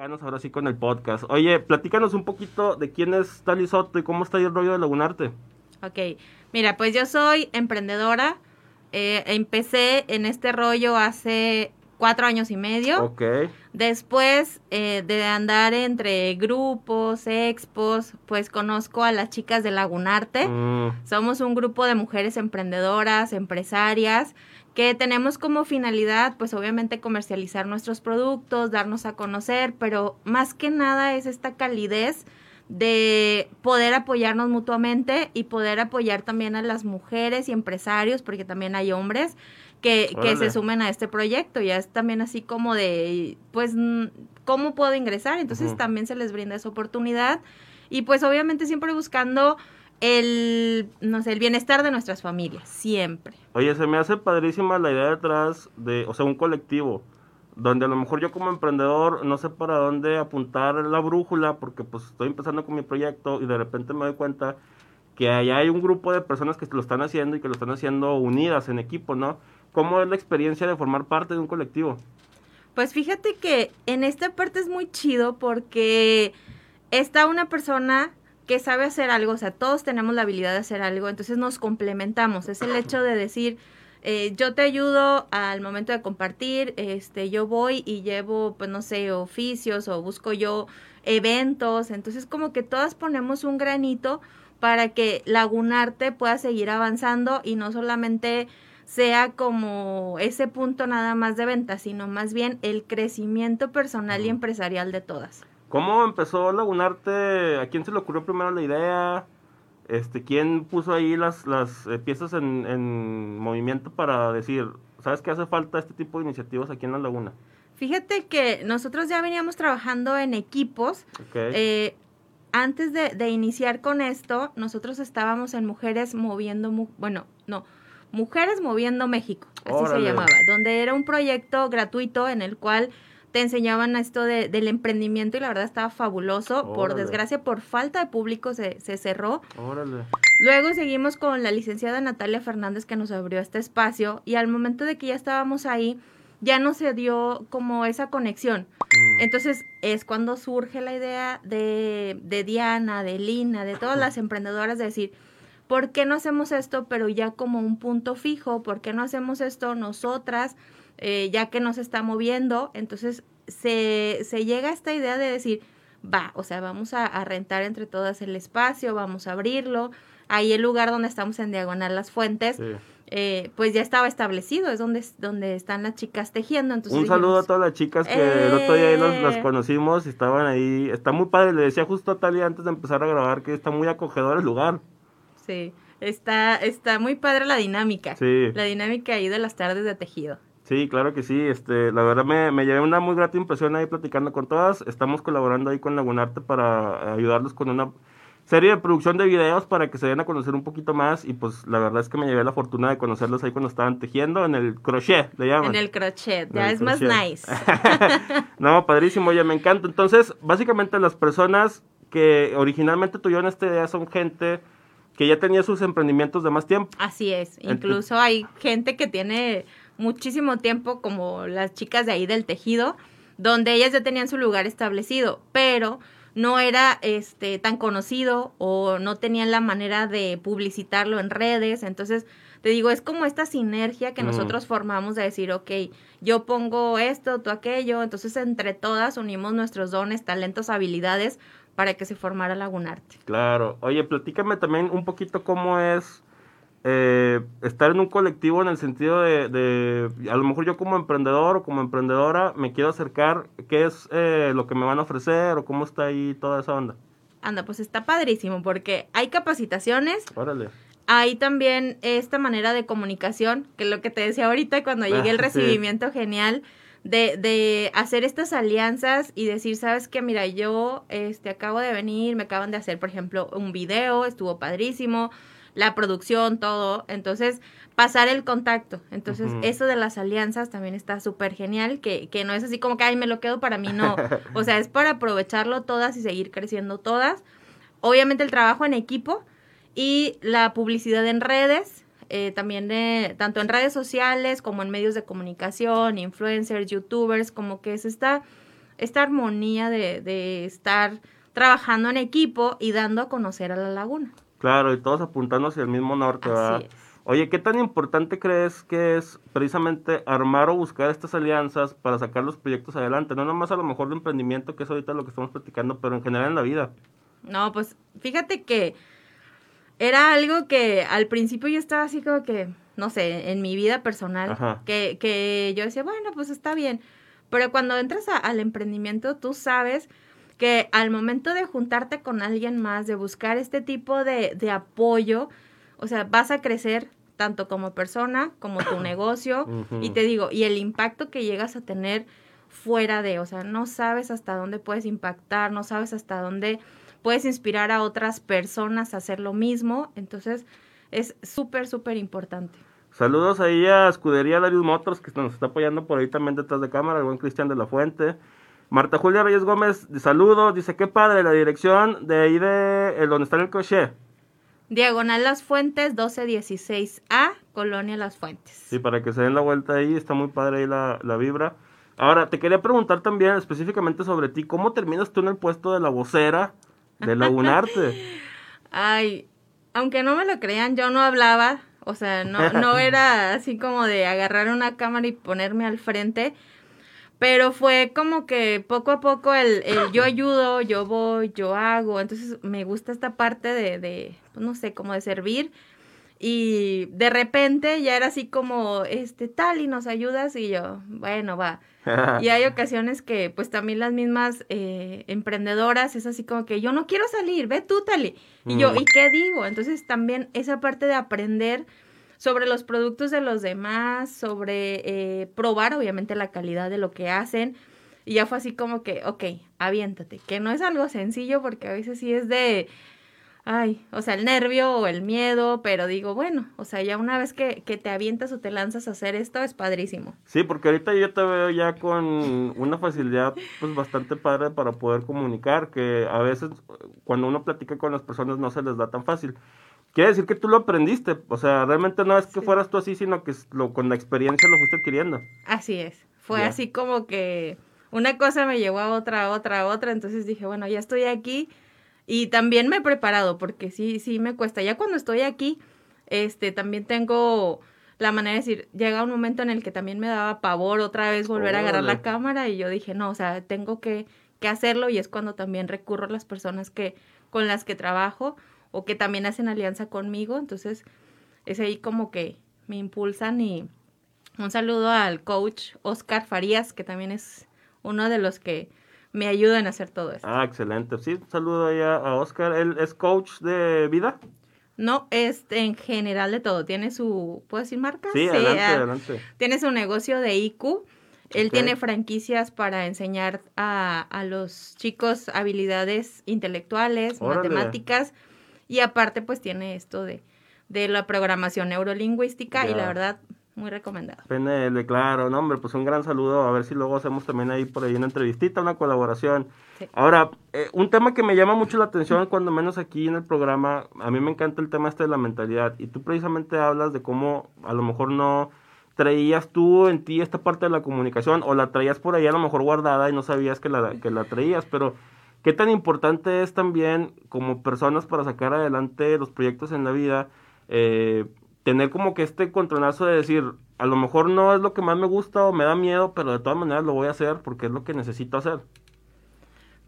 ahora sí con el podcast. Oye, platícanos un poquito de quién es Tali Soto y cómo está el rollo de Lagunarte. Ok, mira, pues yo soy emprendedora. Eh, empecé en este rollo hace cuatro años y medio. Ok. Después eh, de andar entre grupos, expos, pues conozco a las chicas de Lagunarte. Mm, Somos un grupo de mujeres emprendedoras, empresarias, que tenemos como finalidad, pues obviamente comercializar nuestros productos, darnos a conocer, pero más que nada es esta calidez de poder apoyarnos mutuamente y poder apoyar también a las mujeres y empresarios, porque también hay hombres que, que se sumen a este proyecto. Ya es también así como de, pues, ¿cómo puedo ingresar? Entonces también se les brinda esa oportunidad. Y pues obviamente siempre buscando el, no sé, el bienestar de nuestras familias, siempre. Oye, se me hace padrísima la idea detrás de, o sea, un colectivo, donde a lo mejor yo como emprendedor no sé para dónde apuntar la brújula, porque pues estoy empezando con mi proyecto y de repente me doy cuenta que allá hay un grupo de personas que lo están haciendo y que lo están haciendo unidas en equipo, ¿no? ¿Cómo es la experiencia de formar parte de un colectivo? Pues fíjate que en esta parte es muy chido porque está una persona que sabe hacer algo, o sea, todos tenemos la habilidad de hacer algo, entonces nos complementamos. Es el hecho de decir, eh, yo te ayudo al momento de compartir, este, yo voy y llevo, pues no sé, oficios o busco yo eventos, entonces como que todas ponemos un granito para que Lagunarte pueda seguir avanzando y no solamente sea como ese punto nada más de venta, sino más bien el crecimiento personal y empresarial de todas. ¿Cómo empezó Lagunarte? ¿A quién se le ocurrió primero la idea? Este, ¿Quién puso ahí las, las eh, piezas en, en movimiento para decir, ¿sabes que hace falta este tipo de iniciativas aquí en la laguna? Fíjate que nosotros ya veníamos trabajando en equipos. Ok. eh, antes de, de iniciar con esto, nosotros estábamos en Mujeres Moviendo, Mu- bueno, no, Mujeres Moviendo México, así Órale. se llamaba, donde era un proyecto gratuito en el cual te enseñaban esto de, del emprendimiento y la verdad estaba fabuloso. Por desgracia, por falta de público se, se cerró. Órale. Luego seguimos con la licenciada Natalia Fernández que nos abrió este espacio y al momento de que ya estábamos ahí, ya no se dio como esa conexión. Mm, Entonces es cuando surge la idea de, de Diana, de Lina, de todas las emprendedoras de decir, ¿por qué no hacemos esto pero ya como un punto fijo? ¿Por qué no hacemos esto nosotras eh, ya que nos está moviendo? Entonces se, se llega a esta idea de decir, va, o sea, vamos a, a rentar entre todas el espacio, vamos a abrirlo. Ahí el lugar donde estamos en Diagonal Las Fuentes, sí. eh, pues ya estaba establecido, es donde, donde están las chicas tejiendo. Entonces Un saludo a todas las chicas que el otro día ahí las, las ¡Eh! conocimos estaban ahí. Está muy padre, le decía justo a Talia antes de empezar a grabar que está muy acogedor el lugar. Sí, está, está muy padre la dinámica. Sí, La dinámica ahí de las tardes de tejido. Sí, claro que sí. Este, la verdad me, me llevé una muy grata impresión ahí platicando con todas. Estamos colaborando ahí con Lagunarte para ayudarlos con una serie de producción de videos para que se den a conocer un poquito más. Y pues la verdad es que me llevé la fortuna de conocerlos ahí cuando estaban tejiendo en el crochet, le llaman. En el crochet, ya el es más nice. no, padrísimo, oye, me encanta. Entonces, básicamente las personas que originalmente tuvieron esta idea son gente que ya tenía sus emprendimientos de más tiempo. Así es. Incluso hay gente que tiene muchísimo tiempo, como las chicas de ahí del tejido, donde ellas ya tenían su lugar establecido, pero no era este tan conocido o no tenían la manera de publicitarlo en redes. Entonces, te digo, es como esta sinergia que Mm. nosotros formamos de decir, ok, yo pongo esto, tú aquello. Entonces, entre todas unimos nuestros dones, talentos, habilidades para que se formara Lagunarte. Claro. Oye, platícame también un poquito cómo es eh, estar en un colectivo en el sentido de, de, a lo mejor yo como emprendedor o como emprendedora me quiero acercar, ¿qué es eh, lo que me van a ofrecer o cómo está ahí toda esa onda? Anda, pues está padrísimo porque hay capacitaciones, Órale. hay también esta manera de comunicación, que es lo que te decía ahorita cuando llegué el Ah, sí. recibimiento genial, de, de hacer estas alianzas y decir, sabes que mira, yo este, acabo de venir, me acaban de hacer, por ejemplo, un video, estuvo padrísimo, la producción, todo, entonces pasar el contacto. Entonces, eso de las alianzas también está súper genial, que, que no es así como que, ay, me lo quedo para mí, no. O sea, es para aprovecharlo todas y seguir creciendo todas. Obviamente el trabajo en equipo y la publicidad en redes, eh, también de, tanto en redes sociales como en medios de comunicación, influencers, youtubers, como que se está esta armonía de, de estar trabajando en equipo y dando a conocer a la laguna. Claro, y todos apuntando hacia el mismo norte, ¿verdad? Así es. Oye, ¿qué tan importante crees que es precisamente armar o buscar estas alianzas para sacar los proyectos adelante? No nomás a lo mejor de emprendimiento, que es ahorita lo que estamos platicando, pero en general en la vida. No, pues fíjate que era algo que al principio yo estaba así como que, no sé, en mi vida personal, que, que yo decía, bueno, pues está bien. Pero cuando entras a- al emprendimiento, tú sabes que al momento de juntarte con alguien más, de buscar este tipo de, de apoyo, o sea, vas a crecer tanto como persona, como tu negocio, y te digo, y el impacto que llegas a tener fuera de, o sea, no sabes hasta dónde puedes impactar, no sabes hasta dónde puedes inspirar a otras personas a hacer lo mismo, entonces es súper, súper importante. Saludos ahí a Escudería Darius Motors, que nos está apoyando por ahí también detrás de cámara, el buen Cristian de la Fuente. Marta Julia Reyes Gómez, saludos, dice, qué padre, la dirección de ahí de el donde está el crochet. Diagonal Las Fuentes, 1216A, Colonia Las Fuentes. Sí, para que se den la vuelta ahí, está muy padre ahí la, la vibra. Ahora, te quería preguntar también específicamente sobre ti, ¿cómo terminas tú en el puesto de la vocera de Lagunarte? Ay, aunque no me lo crean, yo no hablaba, o sea, no, no era así como de agarrar una cámara y ponerme al frente, pero fue como que poco a poco el, el yo ayudo, yo voy, yo hago, entonces me gusta esta parte de, de, pues no sé, como de servir. Y de repente ya era así como, este, tal, y nos ayudas, y yo, bueno, va. Y hay ocasiones que pues también las mismas eh, emprendedoras es así como que yo no quiero salir, ve tú, Tali. Y yo, Mm. ¿y qué digo? Entonces también esa parte de aprender sobre los productos de los demás, sobre eh, probar obviamente la calidad de lo que hacen. Y ya fue así como que, ok, aviéntate, que no es algo sencillo porque a veces sí es de, ay, o sea, el nervio o el miedo, pero digo, bueno, o sea, ya una vez que, que te avientas o te lanzas a hacer esto es padrísimo. Sí, porque ahorita yo te veo ya con una facilidad pues bastante padre para poder comunicar, que a veces cuando uno platica con las personas no se les da tan fácil. Quiere decir que tú lo aprendiste, o sea, realmente no es que Sí. fueras tú así, sino que lo, con la experiencia lo fuiste adquiriendo. Así es. Fue así como que una cosa me llevó a otra, a otra, a otra. Entonces dije, bueno, ya estoy aquí. Y también me he preparado, porque sí, sí me cuesta. Ya cuando estoy aquí, este, también tengo la manera de decir, llega un momento en el que también me daba pavor otra vez volver a agarrar la cámara y yo dije, no, o sea, tengo que, que hacerlo y es cuando también recurro a las personas que, con las que trabajo o que también hacen alianza conmigo. Entonces, es ahí como que me impulsan y un saludo al coach Oscar Farías, que también es uno de los que me ayudan a hacer todo esto. Ah, excelente. Sí, un saludo ahí a, a Oscar. Él es coach de vida. No, es en general de todo. Tiene su, ¿puedo decir marca? Sí, adelante, ah, adelante. Tiene su negocio de IQ. Él tiene franquicias para enseñar a, a los chicos habilidades intelectuales, Órale. matemáticas y aparte pues tiene esto de, de la programación neurolingüística y la verdad muy recomendado. PNL, claro, no, hombre, pues un gran saludo. A ver si luego hacemos también ahí por ahí una entrevistita, una colaboración. Sí. Ahora, eh, un tema que me llama mucho la atención, cuando menos aquí en el programa, a mí me encanta el tema este de la mentalidad. Y tú precisamente hablas de cómo a lo mejor no traías tú en ti esta parte de la comunicación o la traías por ahí a lo mejor guardada y no sabías que la, que la traías, pero qué tan importante es también como personas para sacar adelante los proyectos en la vida, eh, tener como que este controlazo de decir, a lo mejor no es lo que más me gusta o me da miedo, pero de todas maneras lo voy a hacer porque es lo que necesito hacer.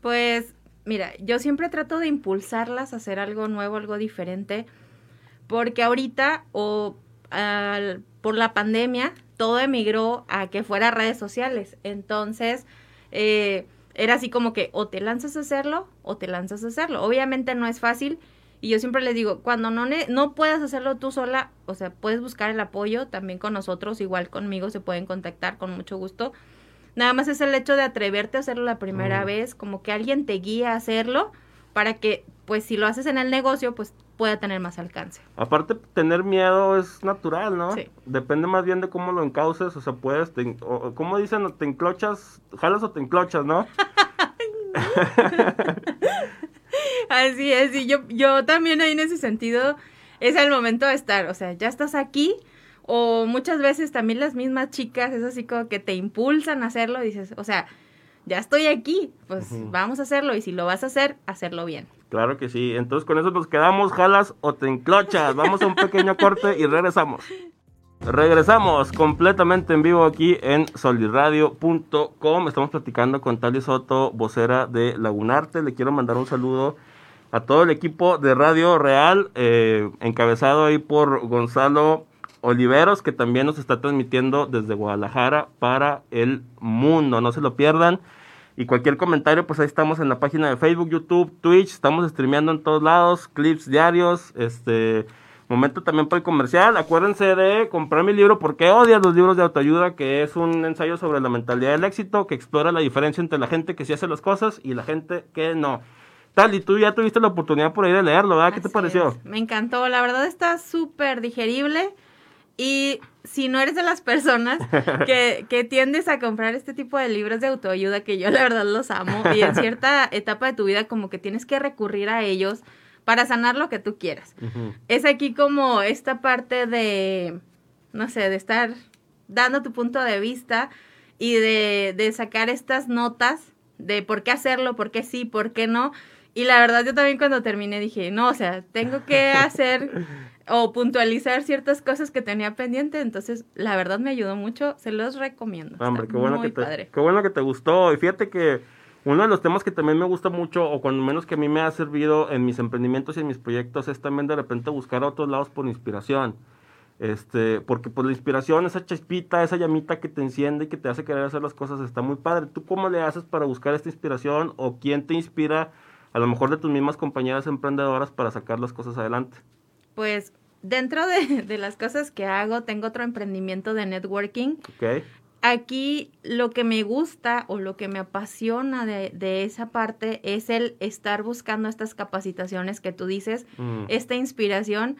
Pues mira, yo siempre trato de impulsarlas a hacer algo nuevo, algo diferente, porque ahorita o por la pandemia todo emigró a que fuera redes sociales. Entonces, eh, era así como que o te lanzas a hacerlo o te lanzas a hacerlo. Obviamente no es fácil. Y yo siempre les digo, cuando no, no puedas hacerlo tú sola, o sea, puedes buscar el apoyo también con nosotros, igual conmigo se pueden contactar con mucho gusto. Nada más es el hecho de atreverte a hacerlo la primera Mm. vez, como que alguien te guía a hacerlo para que, pues si lo haces en el negocio, pues pueda tener más alcance. Aparte, tener miedo es natural, ¿no? Sí. Depende más bien de cómo lo encauces, o sea, puedes, te, o, o como dicen, te enclochas, jalas o te enclochas, ¿no? Así es, y yo, yo también ahí en ese sentido es el momento de estar, o sea, ya estás aquí, o muchas veces también las mismas chicas es así como que te impulsan a hacerlo, dices, o sea, ya estoy aquí, pues vamos a hacerlo y si lo vas a hacer, hacerlo bien. Claro que sí, entonces con eso nos quedamos, jalas o te enclochas. Vamos a un pequeño corte y regresamos. Regresamos completamente en vivo aquí en soliradio.com. Estamos platicando con Tali Soto, vocera de Lagunarte. Le quiero mandar un saludo a todo el equipo de Radio Real, eh, encabezado ahí por Gonzalo Oliveros, que también nos está transmitiendo desde Guadalajara para el mundo. No se lo pierdan. Y cualquier comentario, pues ahí estamos en la página de Facebook, YouTube, Twitch. Estamos streameando en todos lados, clips diarios, este Momento también para el comercial. Acuérdense de comprar mi libro porque odias los libros de autoayuda, que es un ensayo sobre la mentalidad del éxito, que explora la diferencia entre la gente que sí hace las cosas y la gente que no. Tal, y tú ya tuviste la oportunidad por ahí de leerlo, ¿verdad? ¿Qué te pareció? Me encantó, la verdad está súper digerible. Y si no eres de las personas que, que, tiendes a comprar este tipo de libros de autoayuda, que yo la verdad los amo, y en cierta etapa de tu vida como que tienes que recurrir a ellos para sanar lo que tú quieras. Es aquí como esta parte de, no sé, de estar dando tu punto de vista y de, de sacar estas notas de por qué hacerlo, por qué sí, por qué no. Y la verdad yo también cuando terminé dije, no, o sea, tengo que hacer o puntualizar ciertas cosas que tenía pendiente, entonces la verdad me ayudó mucho, se los recomiendo. Hombre, qué bueno, que te, qué bueno que te gustó. Y fíjate que uno de los temas que también me gusta mucho, o cuando menos que a mí me ha servido en mis emprendimientos y en mis proyectos, es también de repente buscar a otros lados por inspiración. Este, porque pues la inspiración, esa chispita, esa llamita que te enciende y que te hace querer hacer las cosas, está muy padre. ¿Tú cómo le haces para buscar esta inspiración? ¿O quién te inspira, a lo mejor de tus mismas compañeras emprendedoras, para sacar las cosas adelante? Pues dentro de, de, las cosas que hago, tengo otro emprendimiento de networking. Okay aquí lo que me gusta o lo que me apasiona de, esa parte es el estar buscando estas capacitaciones que tú dices, mm. esta inspiración,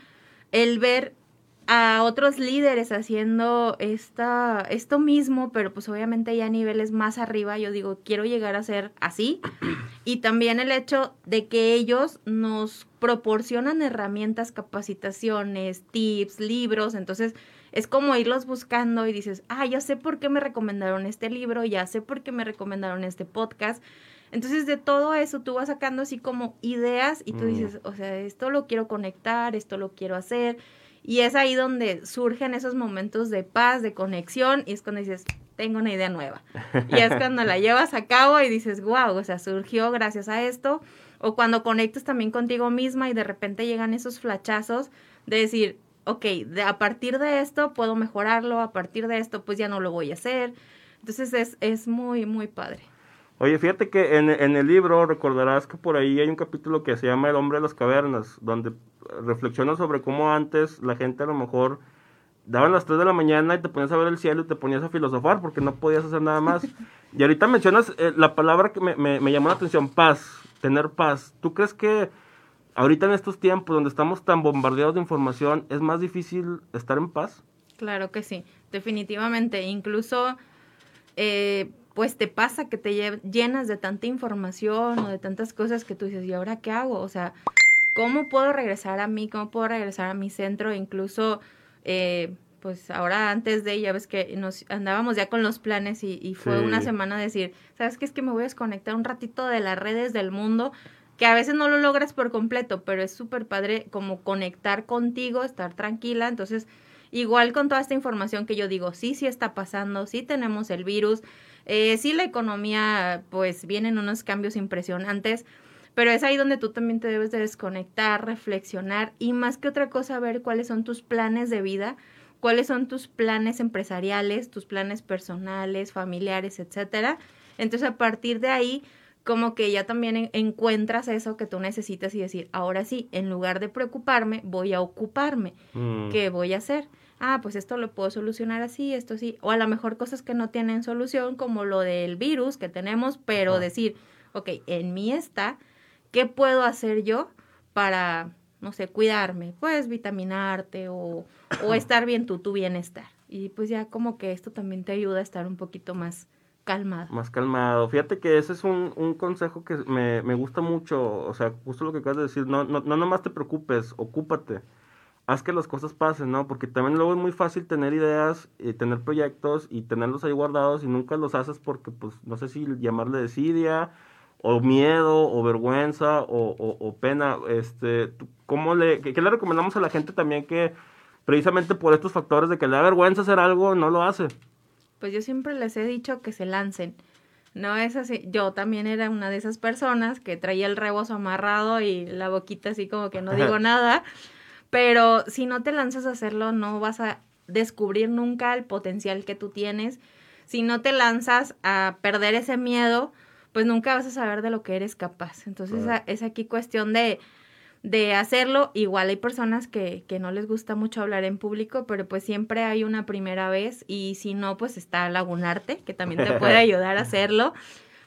el ver a otros líderes haciendo esta, esto mismo, pero pues obviamente ya a niveles más arriba, yo digo, quiero llegar a ser así. Y también el hecho de que ellos nos proporcionan herramientas, capacitaciones, tips, libros, entonces es como irlos buscando y dices, ah, ya sé por qué me recomendaron este libro, ya sé por qué me recomendaron este podcast. Entonces de todo eso tú vas sacando así como ideas y tú mm. dices, o sea, esto lo quiero conectar, esto lo quiero hacer. Y es ahí donde surgen esos momentos de paz, de conexión, y es cuando dices, tengo una idea nueva. Y es cuando la llevas a cabo y dices, wow, o sea, surgió gracias a esto. O cuando conectas también contigo misma y de repente llegan esos flachazos de decir, ok, de, a partir de esto puedo mejorarlo, a partir de esto pues ya no lo voy a hacer. Entonces es, es muy, muy padre. Oye, fíjate que en, en, el libro recordarás que por ahí hay un capítulo que se llama El hombre de las cavernas, donde reflexiona sobre cómo antes la gente a lo mejor daban las 3 de la mañana y te ponías a ver el cielo y te ponías a filosofar porque no podías hacer nada más. y ahorita mencionas eh, la palabra que me, me, me llamó la atención, paz, tener paz. ¿Tú crees que ahorita en estos tiempos donde estamos tan bombardeados de información, ¿es más difícil estar en paz? Claro que sí, definitivamente. Incluso, eh, pues te pasa que te llenas de tanta información o de tantas cosas que tú dices, ¿y ahora qué hago? O sea, ¿cómo puedo regresar a mí? ¿Cómo puedo regresar a mi centro? Incluso, eh, pues ahora antes de, ya ves que nos andábamos ya con los planes y, fue una semana decir, ¿sabes qué? Es que me voy a desconectar un ratito de las redes del mundo que a veces no lo logras por completo, pero es súper padre como conectar contigo, estar tranquila. Entonces, igual con toda esta información que yo digo, sí, sí está pasando, sí tenemos el virus, eh, sí la economía, pues vienen unos cambios impresionantes, pero es ahí donde tú también te debes de desconectar, reflexionar y más que otra cosa ver cuáles son tus planes de vida, cuáles son tus planes empresariales, tus planes personales, familiares, etcétera. Entonces, a partir de ahí, como que ya también encuentras eso que tú necesitas y decir, ahora sí, en lugar de preocuparme, voy a ocuparme. Mm. ¿Qué voy a hacer? Ah, pues esto lo puedo solucionar así, esto sí. O a lo mejor cosas que no tienen solución, como lo del virus que tenemos, pero decir, ok, en mí está, ¿qué puedo hacer yo para, no sé, cuidarme? Pues vitaminarte o, o estar bien tú, tu bienestar. Y pues ya como que esto también te ayuda a estar un poquito más calmado. Más calmado. Fíjate que ese es un, un consejo que me, me, gusta mucho. O sea, justo lo que acabas de decir. No, no, no nomás te preocupes, ocúpate. haz que las cosas pasen, ¿no? Porque también luego es muy fácil tener ideas y tener proyectos y tenerlos ahí guardados y nunca los haces porque, pues, no sé si llamarle desidia o miedo o vergüenza o, pena. Este, ¿cómo le, qué, le recomendamos a la gente también que precisamente por estos factores de que le da vergüenza hacer algo, no lo hace? Pues yo siempre les he dicho que se lancen. No es así. Yo también era una de esas personas que traía el rebozo amarrado y la boquita así como que no digo nada. Pero si no te lanzas a hacerlo, no vas a descubrir nunca el potencial que tú tienes. Si no te lanzas a perder ese miedo, pues nunca vas a saber de lo que eres capaz. Entonces es aquí cuestión de, de hacerlo. Igual hay personas que, que, no les gusta mucho hablar en público, pero pues siempre hay una primera vez y si no, pues está Lagunarte, que también te puede ayudar a hacerlo,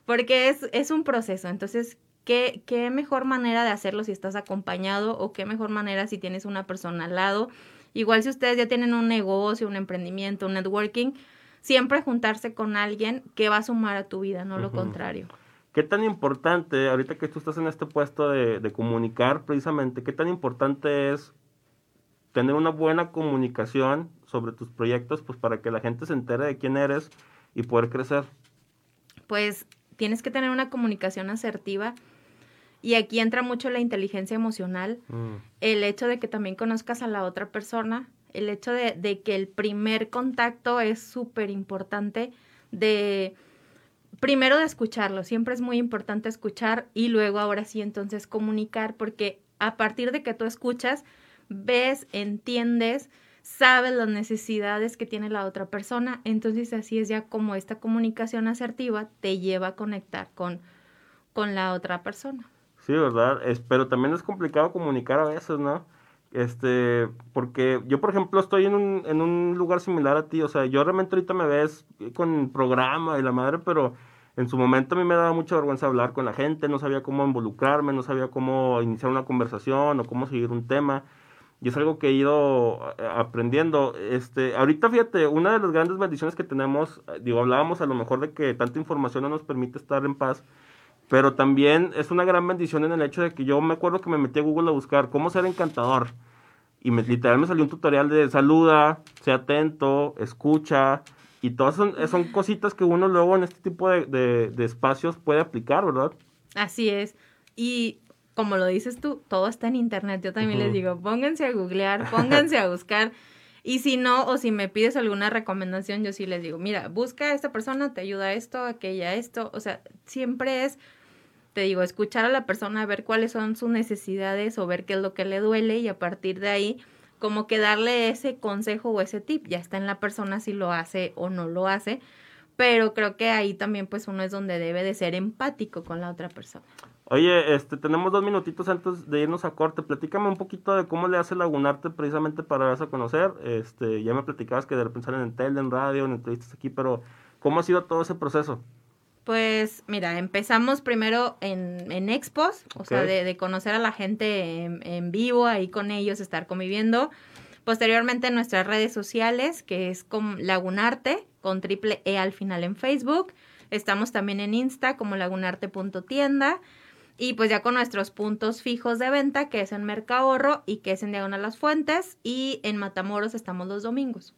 porque es, es un proceso. Entonces ¿Qué, ¿Qué mejor manera de hacerlo si estás acompañado o qué mejor manera si tienes una persona al lado? Igual si ustedes ya tienen un negocio, un emprendimiento, un networking, siempre juntarse con alguien que va a sumar a tu vida, no lo contrario. ¿Qué tan importante, ahorita que tú estás en este puesto de, de, comunicar precisamente, qué tan importante es tener una buena comunicación sobre tus proyectos, pues para que la gente se entere de quién eres y poder crecer? Pues tienes que tener una comunicación asertiva y aquí entra mucho la inteligencia emocional, mm. el hecho de que también conozcas a la otra persona, el hecho de, que el primer contacto es súper importante, de primero de escucharlo, siempre es muy importante escuchar y luego ahora sí entonces comunicar, porque a partir de que tú escuchas, ves, entiendes, sabes las necesidades que tiene la otra persona, entonces así es ya como esta comunicación asertiva te lleva a conectar con, con la otra persona. Sí, ¿verdad? Es, pero también es complicado comunicar a veces, ¿no? Este, porque yo, por ejemplo, estoy en un, en un lugar similar a ti, o sea, yo realmente ahorita me ves con programa y la madre, pero en su momento a mí me daba mucha vergüenza hablar con la gente, no sabía cómo involucrarme, no sabía cómo iniciar una conversación o cómo seguir un tema. Y es algo que he ido eh, aprendiendo. Este, ahorita fíjate, una de las grandes bendiciones que tenemos, eh, digo, hablábamos a lo mejor de que tanta información no nos permite estar en paz, pero también es una gran bendición en el hecho de que yo me acuerdo que me metí a Google a buscar cómo ser encantador. Y me, literal me salió un tutorial de saluda, sea atento, escucha. Y todas son, son cositas que uno luego en este tipo de, de, espacios puede aplicar, ¿verdad? Así es. Y como lo dices tú, todo está en internet. Yo también les digo, pónganse a googlear, pónganse a buscar. Y si no, o si me pides alguna recomendación, yo sí les digo, mira, busca a esta persona, te ayuda a esto, aquella, esto. O sea, siempre es te digo, escuchar a la persona, ver cuáles son sus necesidades o ver qué es lo que le duele y a partir de ahí como que darle ese consejo o ese tip, ya está en la persona si lo hace o no lo hace, pero creo que ahí también pues uno es donde debe de ser empático con la otra persona. Oye, este, tenemos dos minutitos antes de irnos a corte. Platícame un poquito de cómo le hace Lagunarte precisamente para darse a conocer. Este, ya me platicabas que de repente salen en tele, en radio, en entrevistas aquí, pero ¿cómo ha sido todo ese proceso? Pues mira, empezamos primero en, en expos, o sea, de, conocer a la gente en, vivo, ahí con ellos, estar conviviendo. Posteriormente en nuestras redes sociales, que es con Lagunarte, con triple E al final en Facebook. Estamos también en Insta como lagunarte.tienda. Y pues ya con nuestros puntos fijos de venta, que es en Mercahorro y que es en Diagonal Las Fuentes. Y en Matamoros estamos los domingos.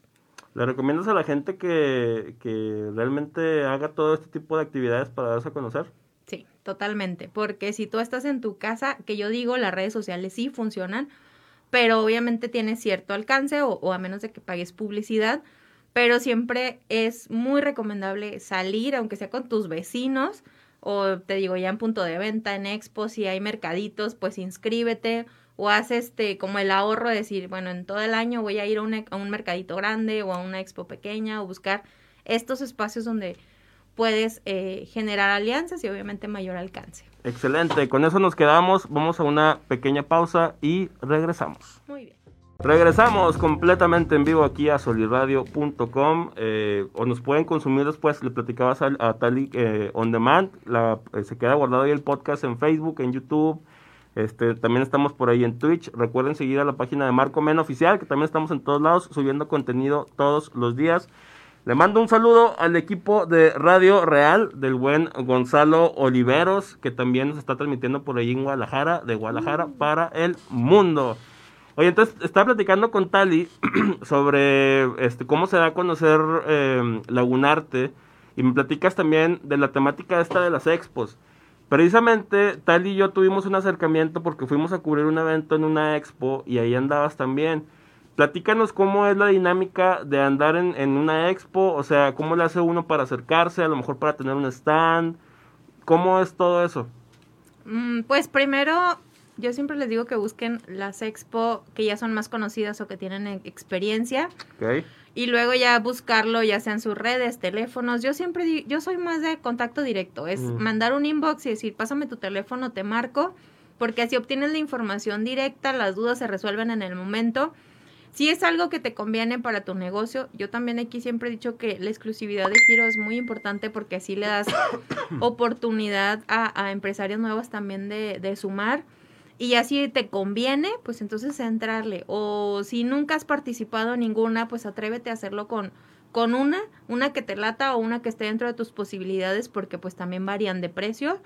¿Le recomiendas a la gente que, que realmente haga todo este tipo de actividades para darse a conocer? Sí, totalmente. Porque si tú estás en tu casa, que yo digo, las redes sociales sí funcionan, pero obviamente tiene cierto alcance o, o, a menos de que pagues publicidad, pero siempre es muy recomendable salir, aunque sea con tus vecinos, o te digo ya en punto de venta, en expo, si hay mercaditos, pues inscríbete o haz este como el ahorro de decir, bueno, en todo el año voy a ir a un, a un mercadito grande o a una expo pequeña o buscar estos espacios donde puedes eh, generar alianzas y obviamente mayor alcance. Excelente, con eso nos quedamos, vamos a una pequeña pausa y regresamos. Muy bien. Regresamos completamente en vivo aquí a soliradio.com eh, o nos pueden consumir después, le platicabas a, a Tali eh, On Demand, la, eh, se queda guardado ahí el podcast en Facebook, en YouTube, este, también estamos por ahí en Twitch. Recuerden seguir a la página de Marco Men Oficial, que también estamos en todos lados subiendo contenido todos los días. Le mando un saludo al equipo de Radio Real del buen Gonzalo Oliveros, que también nos está transmitiendo por ahí en Guadalajara, de Guadalajara mm. para el mundo. Oye, entonces estaba platicando con Tali sobre este cómo se da a conocer eh, Lagunarte y me platicas también de la temática esta de las expos. Precisamente Tali y yo tuvimos un acercamiento porque fuimos a cubrir un evento en una expo y ahí andabas también. Platícanos cómo es la dinámica de andar en, en una expo, o sea, cómo le hace uno para acercarse, a lo mejor para tener un stand, ¿cómo es todo eso? Mm, pues primero, yo siempre les digo que busquen las expo que ya son más conocidas o que tienen e- experiencia. Ok. Y luego ya buscarlo, ya sean sus redes, teléfonos. Yo siempre, yo soy más de contacto directo. Es Mm. mandar un inbox y decir, pásame tu teléfono, te marco. Porque así obtienes la información directa, las dudas se resuelven en el momento. Si es algo que te conviene para tu negocio, yo también aquí siempre he dicho que la exclusividad de giro es muy importante porque así le das oportunidad a, a empresarios nuevos también de, de sumar. Y así te conviene, pues entonces entrarle. O si nunca has participado en ninguna, pues atrévete a hacerlo con, con una, una que te lata o una que esté dentro de tus posibilidades, porque pues también varían de precio.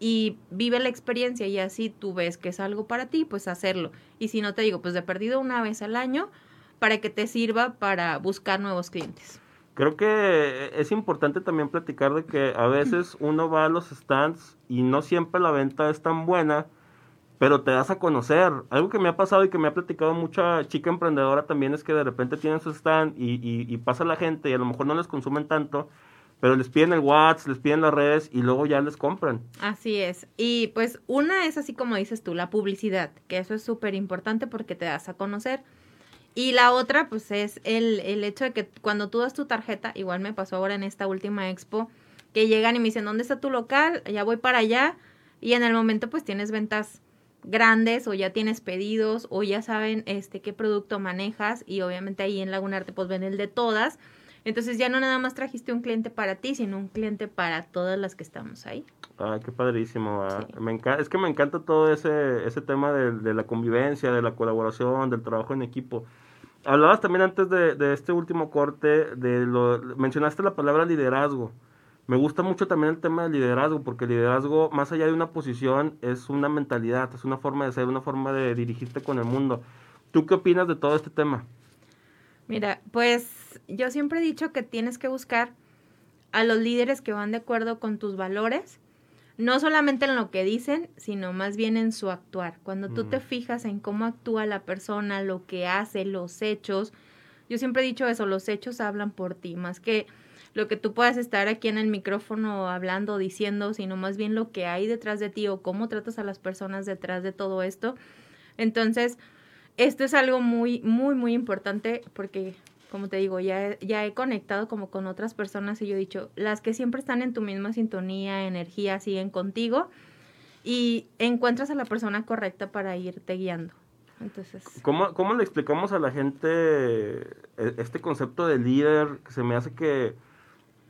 Y vive la experiencia y así tú ves que es algo para ti, pues hacerlo. Y si no te digo, pues de perdido una vez al año para que te sirva para buscar nuevos clientes. Creo que es importante también platicar de que a veces uno va a los stands y no siempre la venta es tan buena, pero te das a conocer. Algo que me ha pasado y que me ha platicado mucha chica emprendedora también es que de repente tienen su stand y, y- y pasa la gente y a lo mejor no les consumen tanto, pero les piden el WhatsApp, les piden las redes y luego ya les compran. Así es. Y pues una es así como dices tú, la publicidad, que eso es súper importante porque te das a conocer. Y la otra, pues es el, el hecho de que cuando tú das tu tarjeta, igual me pasó ahora en esta última expo, que llegan y me dicen, ¿dónde está tu local? Ya voy para allá. Y en el momento, pues tienes ventas grandes o ya tienes pedidos o ya saben este qué producto manejas y obviamente ahí en Lagunarte pues ven el de todas. Entonces ya no nada más trajiste un cliente para ti, sino un cliente para todas las que estamos ahí. Ay, qué padrísimo. Sí. Me enca- es que me encanta todo ese, ese tema de, de la convivencia, de la colaboración, del trabajo en equipo. Hablabas también antes de, de este último corte, de lo, mencionaste la palabra liderazgo. Me gusta mucho también el tema del liderazgo, porque el liderazgo, más allá de una posición, es una mentalidad, es una forma de ser, una forma de dirigirte con el mundo. ¿Tú qué opinas de todo este tema? Mira, pues yo siempre he dicho que tienes que buscar a los líderes que van de acuerdo con tus valores, no solamente en lo que dicen, sino más bien en su actuar. Cuando tú Mm. te fijas en cómo actúa la persona, lo que hace, los hechos, yo siempre he dicho eso, los hechos hablan por ti, más que lo que tú puedas estar aquí en el micrófono hablando, diciendo, sino más bien lo que hay detrás de ti o cómo tratas a las personas detrás de todo esto. Entonces, esto es algo muy, muy, muy importante porque, como te digo, ya, ya he conectado como con otras personas y yo he dicho, las que siempre están en tu misma sintonía, energía, siguen contigo y encuentras a la persona correcta para irte guiando. Entonces, ¿Cómo, ¿Cómo le explicamos a la gente eh, este concepto de líder? Se me hace que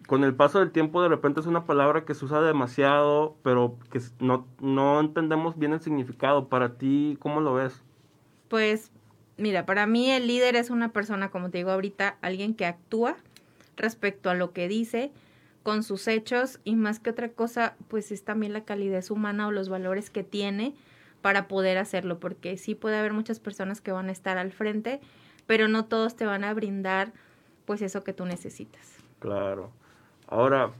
con el paso del tiempo de repente es una palabra que se usa demasiado, pero que no, no entendemos bien el significado. Para ti, ¿cómo lo ves? pues, mira, para mí el líder es una persona, como te digo ahorita, alguien que actúa respecto a lo que dice, con sus hechos y más que otra cosa, pues es también la calidez humana o los valores que tiene para poder hacerlo, porque sí puede haber muchas personas que van a estar al frente, pero no todos te van a brindar pues eso que tú necesitas. Claro. Ahora,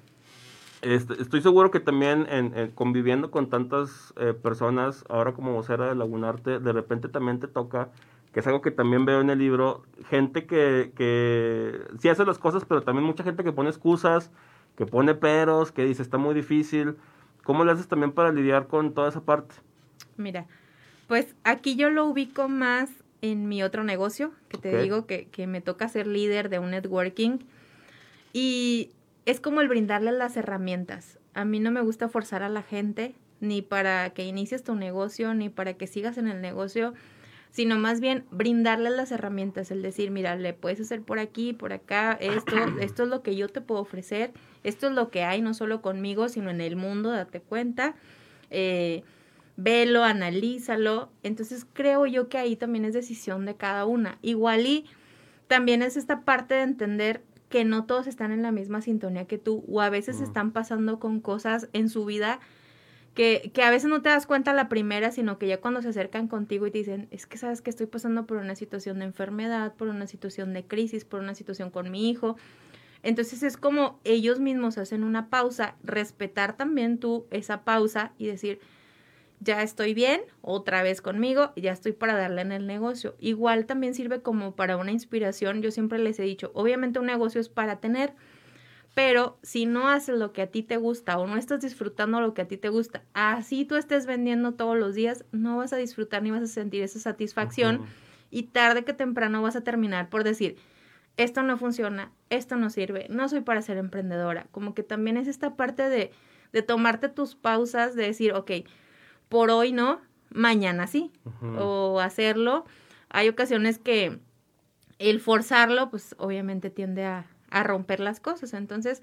este, estoy seguro que también en, en conviviendo con tantas eh, personas, ahora como vocera de Lagunarte, de repente también te toca, que es algo que también veo en el libro, gente que, que sí hace las cosas, pero también mucha gente que pone excusas, que pone peros, que dice está muy difícil. ¿Cómo le haces también para lidiar con toda esa parte? Mira, pues aquí yo lo ubico más en mi otro negocio, que te Ok. digo que, que me toca ser líder de un networking. Y es como el brindarle las herramientas. A mí no me gusta forzar a la gente, ni para que inicies tu negocio, ni para que sigas en el negocio, sino más bien brindarle las herramientas, el decir, mira, le puedes hacer por aquí, por acá, esto, esto es lo que yo te puedo ofrecer, esto es lo que hay, no solo conmigo, sino en el mundo, date cuenta. Eh, velo, analízalo. Entonces creo yo que ahí también es decisión de cada una. Igual y también es esta parte de entender que no todos están en la misma sintonía que tú o a veces Mm. están pasando con cosas en su vida que, que a veces no te das cuenta la primera, sino que ya cuando se acercan contigo y te dicen, es que sabes que estoy pasando por una situación de enfermedad, por una situación de crisis, por una situación con mi hijo. Entonces es como ellos mismos hacen una pausa, respetar también tú esa pausa y decir, ya estoy bien, otra vez conmigo, ya estoy para darle en el negocio. Igual también sirve como para una inspiración. Yo siempre les he dicho, obviamente un negocio es para tener, pero si no haces lo que a ti te gusta o no estás disfrutando lo que a ti te gusta, así tú estés vendiendo todos los días, no vas a disfrutar ni vas a sentir esa satisfacción y tarde que temprano vas a terminar por decir, esto no funciona, esto no sirve, no soy para ser emprendedora. Como que también es esta parte de, de tomarte tus pausas, de decir, ok, por hoy no, mañana sí, o hacerlo. Hay ocasiones que el forzarlo, pues obviamente tiende a, a romper las cosas. Entonces,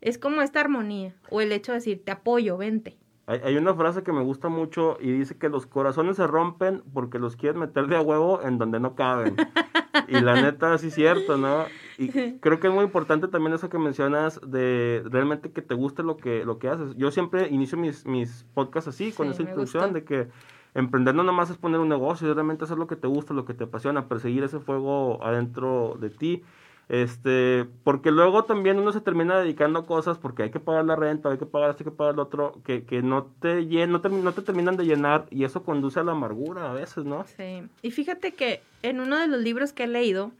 es como esta armonía, o el hecho de decir, te apoyo, vente. Hay, hay, una frase que me gusta mucho y dice que los corazones se rompen porque los quieres meter de a huevo en donde no caben. y la neta, sí es cierto, ¿no? Y creo que es muy importante también eso que mencionas de realmente que te guste lo que, lo que haces. Yo siempre inicio mis, mis podcasts así, con esa instrucción de que emprender no nomás es poner un negocio, es realmente hacer lo que te gusta, lo que te apasiona, perseguir ese fuego adentro de ti. Este, porque luego también uno se termina dedicando a cosas porque hay que pagar la renta, hay que pagar esto, hay que pagar lo otro, que, que no, te llen, no, te, no te terminan de llenar y eso conduce a la amargura a veces, ¿no? Sí, y fíjate que en uno de los libros que he leído,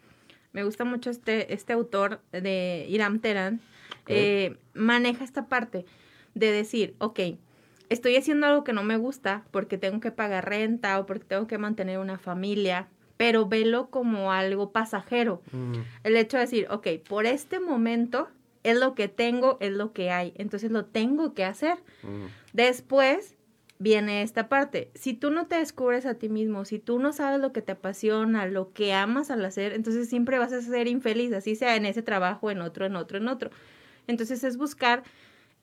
me gusta mucho este, este autor de Iram Teran, eh, maneja esta parte de decir, ok, estoy haciendo algo que no me gusta porque tengo que pagar renta o porque tengo que mantener una familia pero velo como algo pasajero. Mm. El hecho de decir, ok, por este momento es lo que tengo, es lo que hay, entonces lo tengo que hacer. Mm. Después viene esta parte. Si tú no te descubres a ti mismo, si tú no sabes lo que te apasiona, lo que amas al hacer, entonces siempre vas a ser infeliz, así sea en ese trabajo, en otro, en otro, en otro. Entonces es buscar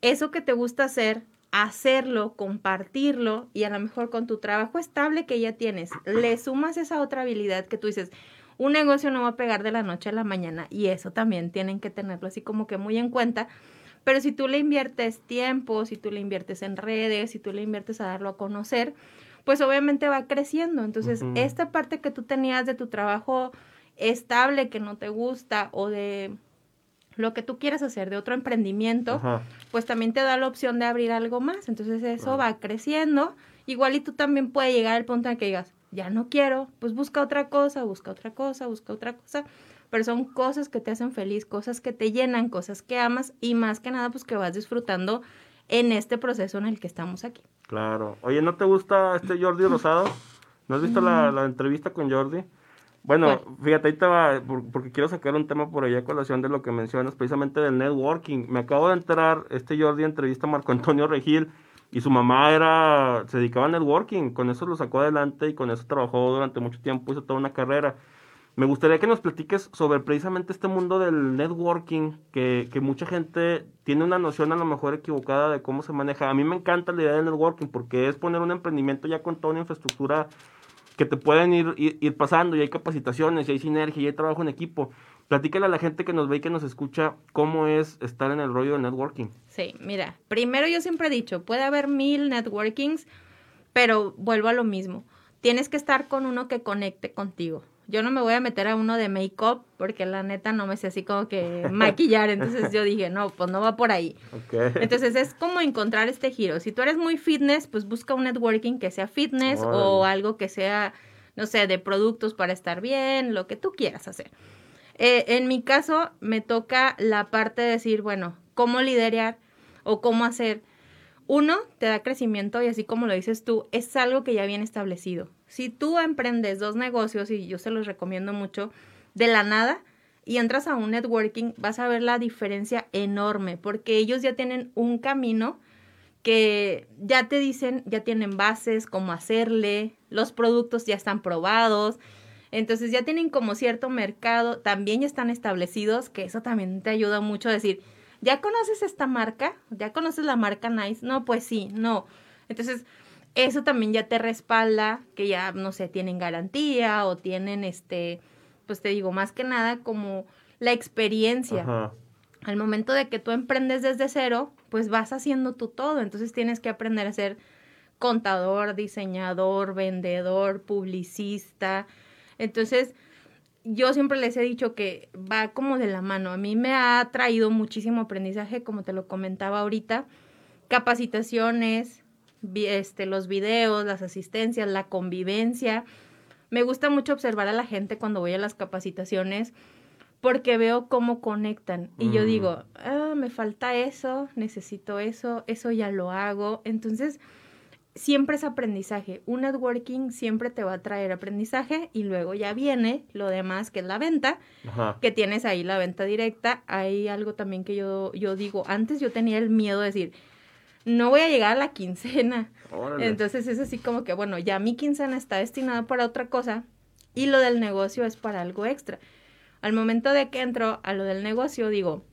eso que te gusta hacer, hacerlo, compartirlo y a lo mejor con tu trabajo estable que ya tienes, le sumas esa otra habilidad que tú dices, un negocio no va a pegar de la noche a la mañana y eso también tienen que tenerlo así como que muy en cuenta. Pero si tú le inviertes tiempo, si tú le inviertes en redes, si tú le inviertes a darlo a conocer, pues obviamente va creciendo. Entonces, esta parte que tú tenías de tu trabajo estable que no te gusta o de lo que tú quieras hacer de otro emprendimiento, pues también te da la opción de abrir algo más. Entonces eso va creciendo. Igual y tú también puedes llegar al punto en que digas, ya no quiero, pues busca otra cosa, busca otra cosa, busca otra cosa. Pero son cosas que te hacen feliz, cosas que te llenan, cosas que amas y más que nada pues que vas disfrutando en este proceso en el que estamos aquí. Claro. Oye, ¿no te gusta este Jordi Rosado? ¿No has visto la, mm. la entrevista con Jordi? Bueno, fíjate, ahí te va, porque quiero sacar un tema por ahí a colación de lo que mencionas, precisamente del networking. Me acabo de enterar, este Jordi entrevista a Marco Antonio Regil y su mamá era, se dedicaba a networking, con eso lo sacó adelante y con eso trabajó durante mucho tiempo, hizo toda una carrera. Me gustaría que nos platiques sobre precisamente este mundo del networking, que, que mucha gente tiene una noción a lo mejor equivocada de cómo se maneja. A mí me encanta la idea del networking porque es poner un emprendimiento ya con toda una infraestructura que te pueden ir, ir, pasando y hay capacitaciones y hay sinergia y hay trabajo en equipo. Platícale a la gente que nos ve y que nos escucha cómo es estar en el rollo de networking. Sí, mira, primero yo siempre he dicho, puede haber mil networkings, pero vuelvo a lo mismo. Tienes que estar con uno que conecte contigo yo no me voy a meter a uno de make-up porque la neta no me sé así como que maquillar. Entonces yo dije, no, pues no va por ahí. Entonces es como encontrar este giro. Si tú eres muy fitness, pues busca un networking que sea fitness o algo que sea, no sé, de productos para estar bien, lo que tú quieras hacer. Eh, en mi caso me toca la parte de decir, bueno, cómo liderar o cómo hacer. Uno, te da crecimiento y así como lo dices tú, es algo que ya viene establecido. Si tú emprendes dos negocios, y yo se los recomiendo mucho, de la nada, y entras a un networking, vas a ver la diferencia enorme, porque ellos ya tienen un camino que ya te dicen, ya tienen bases, cómo hacerle, los productos ya están probados, entonces ya tienen como cierto mercado, también ya están establecidos, que eso también te ayuda mucho a decir, ¿ya conoces esta marca? ¿Ya conoces la marca Nice? No, pues sí, no. Entonces, eso también ya te respalda que ya, no sé, tienen garantía o tienen, este, pues te digo, más que nada como la experiencia. Al momento de que tú emprendes desde cero, pues vas haciendo tú todo. Entonces tienes que aprender a ser contador, diseñador, vendedor, publicista. Entonces, yo siempre les he dicho que va como de la mano. A mí me ha traído muchísimo aprendizaje, como te lo comentaba ahorita, capacitaciones, este, los videos, las asistencias, la convivencia. Me gusta mucho observar a la gente cuando voy a las capacitaciones porque veo cómo conectan y yo digo, ah, me falta eso, necesito eso, eso ya lo hago. Entonces, siempre es aprendizaje. Un networking siempre te va a traer aprendizaje y luego ya viene lo demás que es la venta, que tienes ahí la venta directa. Hay algo también que yo, yo digo, antes yo tenía el miedo de decir, no voy a llegar a la quincena. Entonces es así como que, bueno, ya mi quincena está destinada para otra cosa y lo del negocio es para algo extra. Al momento de que entro a lo del negocio, digo,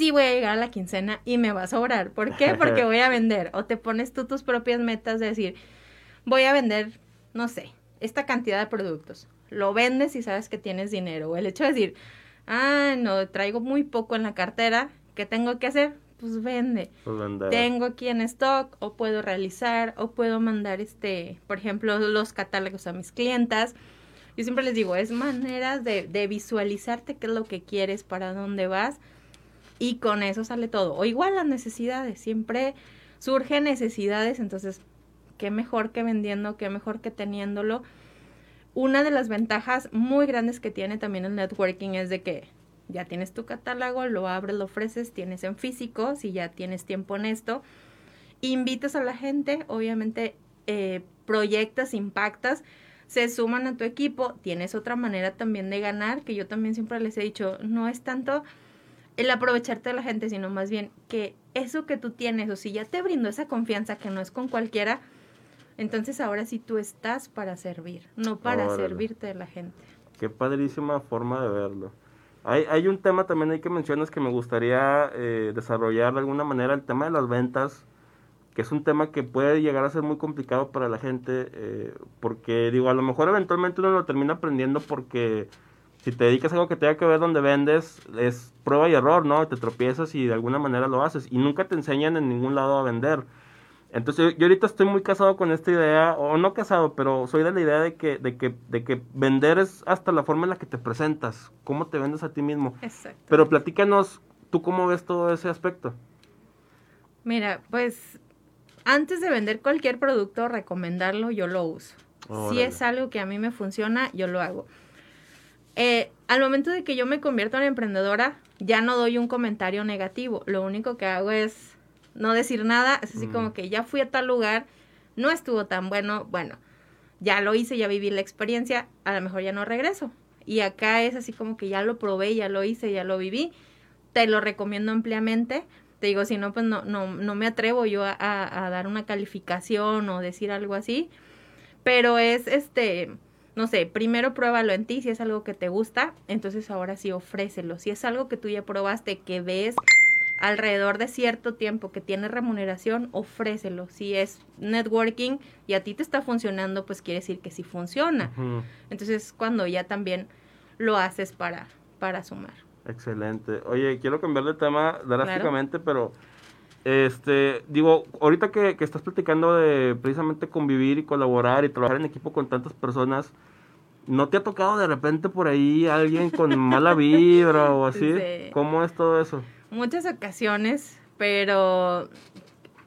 sí voy a llegar a la quincena y me va a sobrar. ¿Por qué? Porque voy a vender. O te pones tú tus propias metas de decir, voy a vender, no sé, esta cantidad de productos. Lo vendes y sabes que tienes dinero. O el hecho de decir, ah, no, traigo muy poco en la cartera, ¿qué tengo que hacer? Pues vende. Pues tengo aquí en stock, o puedo realizar, o puedo mandar, este, por ejemplo, los catálogos a mis clientas. Yo siempre les digo, es maneras de, de visualizarte qué es lo que quieres, para dónde vas y con eso sale todo. O igual las necesidades, siempre surgen necesidades, entonces, qué mejor que vendiendo, qué mejor que teniéndolo. Una de las ventajas muy grandes que tiene también el networking es de que ya tienes tu catálogo, lo abres, lo ofreces, tienes en físico, si ya tienes tiempo en esto, invitas a la gente, obviamente eh, proyectas, impactas, se suman a tu equipo, tienes otra manera también de ganar, que yo también siempre les he dicho, no es tanto el aprovecharte de la gente, sino más bien que eso que tú tienes, o si ya te brindó esa confianza que no es con cualquiera, entonces ahora sí tú estás para servir, no para servirte de la gente. Qué padrísima forma de verlo. Hay, hay un tema también ahí que mencionas que me gustaría eh, desarrollar de alguna manera, el tema de las ventas, que es un tema que puede llegar a ser muy complicado para la gente, eh, porque digo, a lo mejor eventualmente uno lo termina aprendiendo porque si te dedicas a algo que tenga que ver donde vendes, es prueba y error, ¿no? Te tropiezas y de alguna manera lo haces. Y nunca te enseñan en ningún lado a vender. Entonces yo, ahorita estoy muy casado con esta idea, o no casado, pero soy de la idea de que, de que, de que vender es hasta la forma en la que te presentas, cómo te vendes a ti mismo. Exacto. Pero platícanos, ¿tú cómo ves todo ese aspecto? Mira, pues antes de vender cualquier producto, recomendarlo, yo lo uso. Si es algo que a mí me funciona, yo lo hago. Eh, al momento de que yo me convierto en emprendedora, ya no doy un comentario negativo. Lo único que hago es no decir nada. Es así como mm. que ya fui a tal lugar, no estuvo tan bueno. Bueno, ya lo hice, ya viví la experiencia, a lo mejor ya no regreso. Y acá es así como que ya lo probé, ya lo hice, ya lo viví. Te lo recomiendo ampliamente. Te digo, si no, pues no, no, no me atrevo yo a, a dar una calificación o decir algo así. Pero es este no sé, primero pruébalo en ti, si es algo que te gusta, entonces ahora sí ofrécelo. Si es algo que tú ya probaste, que ves alrededor de cierto tiempo que tiene remuneración, ofrécelo. Si es networking y a ti te está funcionando, pues quiere decir que sí funciona. Entonces, cuando ya también lo haces para, para sumar. Excelente. Oye, quiero cambiar de tema drásticamente, pero este, digo, ahorita que, que, estás platicando de precisamente convivir y colaborar y trabajar en equipo con tantas personas, ¿no te ha tocado de repente por ahí alguien con mala vibra o así? ¿Cómo es todo eso? Muchas ocasiones, pero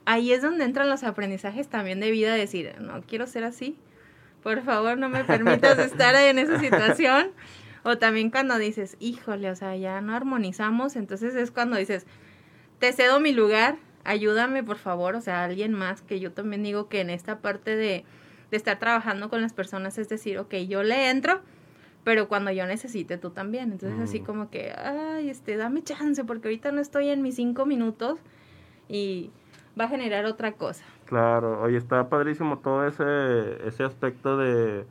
ahí es donde entran los aprendizajes también de vida, decir, no quiero ser así, por favor no me permitas estar en esa situación. O también cuando dices, híjole, o sea, ya no armonizamos, entonces es cuando dices, te cedo mi lugar, ayúdame por favor, o sea, alguien más que yo también digo que en esta parte de, de estar trabajando con las personas es decir, ok, yo le entro, pero cuando yo necesite tú también. Entonces así mm. como que, ay, este, dame chance porque ahorita no estoy en mis cinco minutos y va a generar otra cosa. Claro, oye, está padrísimo todo ese, ese aspecto de...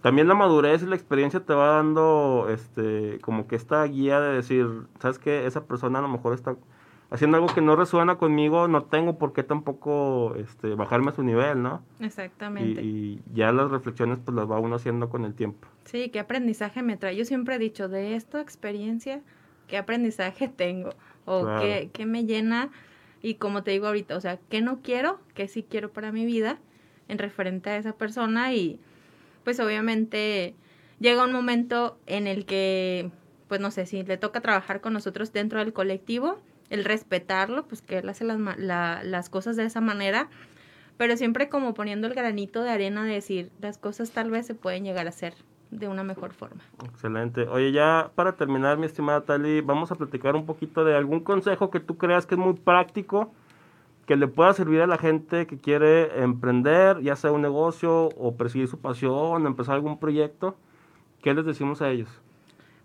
También la madurez y la experiencia te va dando, este, como que esta guía de decir, ¿sabes qué? Esa persona a lo mejor está haciendo algo que no resuena conmigo, no tengo por qué tampoco este, bajarme a su nivel, ¿no? Exactamente. Y, ya las reflexiones pues las va uno haciendo con el tiempo. Sí, qué aprendizaje me trae. Yo siempre he dicho, de esta experiencia, ¿qué aprendizaje tengo? O qué, me llena y como te digo ahorita, o sea, ¿qué no quiero? ¿Qué sí quiero para mi vida? En referente a esa persona y pues obviamente llega un momento en el que, pues no sé, si le toca trabajar con nosotros dentro del colectivo, el respetarlo, pues que él hace las, las cosas de esa manera, pero siempre como poniendo el granito de arena de decir, las cosas tal vez se pueden llegar a hacer de una mejor forma. Excelente. Oye, ya para terminar, mi estimada Tali, vamos a platicar un poquito de algún consejo que tú creas que es muy práctico, que le pueda servir a la gente que quiere emprender, ya sea un negocio o perseguir su pasión, empezar algún proyecto. ¿Qué les decimos a ellos?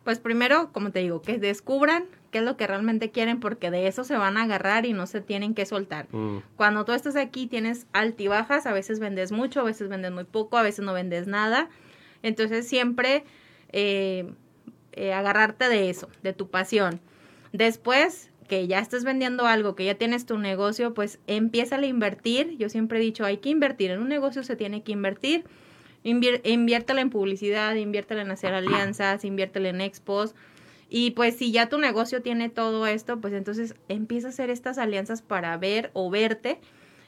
Pues primero, como te digo, que descubran qué es lo que realmente quieren porque de eso se van a agarrar y no se tienen que soltar. Mm. Cuando tú estás aquí tienes altibajas, a veces vendes mucho, a veces vendes muy poco, a veces no vendes nada entonces siempre eh, eh, agarrarte de eso, de tu pasión. Después que ya estés vendiendo algo, que ya tienes tu negocio, pues empieza a invertir. Yo siempre he dicho, hay que invertir. En un negocio se tiene que invertir. Inviértela en publicidad, inviértela en hacer alianzas, inviértela en expos. Y pues si ya tu negocio tiene todo esto, pues entonces empieza a hacer estas alianzas para ver o verte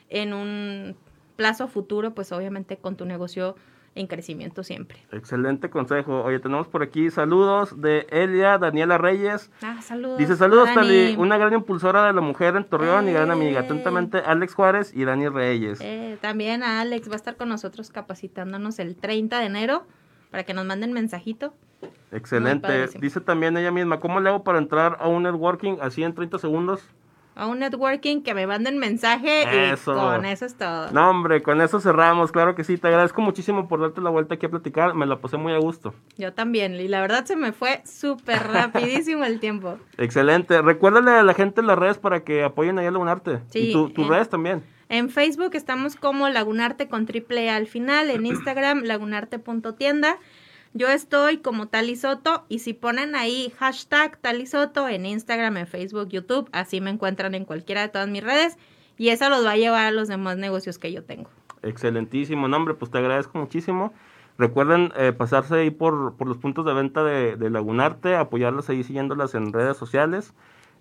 en un plazo futuro, pues obviamente con tu negocio en crecimiento siempre. Excelente consejo. Oye, tenemos por aquí saludos de Elia Daniela Reyes. Ah, saludos. Dice saludos, Tali, una gran impulsora de la mujer en Torreón y gran amiga. Atentamente, Alex Juárez y Dani Reyes. Eh, también a Alex va a estar con nosotros capacitándonos el 30 de enero para que nos manden mensajito. Excelente. Dice también ella misma, ¿cómo le hago para entrar a un networking así en 30 segundos? A un networking, que me manden mensaje y con eso es todo. No, hombre, con eso cerramos, claro que sí. Te agradezco muchísimo por darte la vuelta aquí a platicar, me la pasé muy a gusto. Yo también, y la verdad se me fue súper rapidísimo el tiempo. Excelente. Recuérdale a la gente las redes para que apoyen ahí a Lagunarte. Sí, y tus tu redes también. En Facebook estamos como Lagunarte con triple e al final, en Instagram lagunarte.tienda. Yo estoy como Talisoto y si ponen ahí hashtag Talisoto en Instagram, en Facebook, YouTube, así me encuentran en cualquiera de todas mis redes y eso los va a llevar a los demás negocios que yo tengo. Excelentísimo, nombre, pues te agradezco muchísimo. Recuerden eh, pasarse ahí por, por, los puntos de venta de, de Lagunarte, apoyarlas ahí siguiéndolas en redes sociales.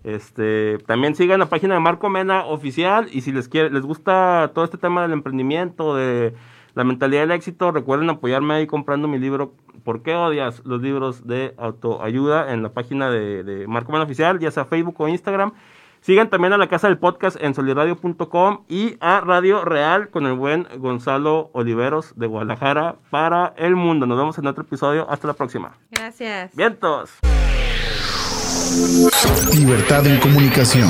Este, también sigan la página de Marco Mena oficial y si les quiere, les gusta todo este tema del emprendimiento, de la mentalidad del éxito, recuerden apoyarme ahí comprando mi libro ¿Por qué odias los libros de autoayuda en la página de, Marco Man Oficial, ya sea Facebook o Instagram? Sigan también a la casa del podcast en soliradio.com y a Radio Real con el buen Gonzalo Oliveros de Guadalajara para el mundo. Nos vemos en otro episodio. Hasta la próxima. Gracias. Vientos. Libertad en comunicación.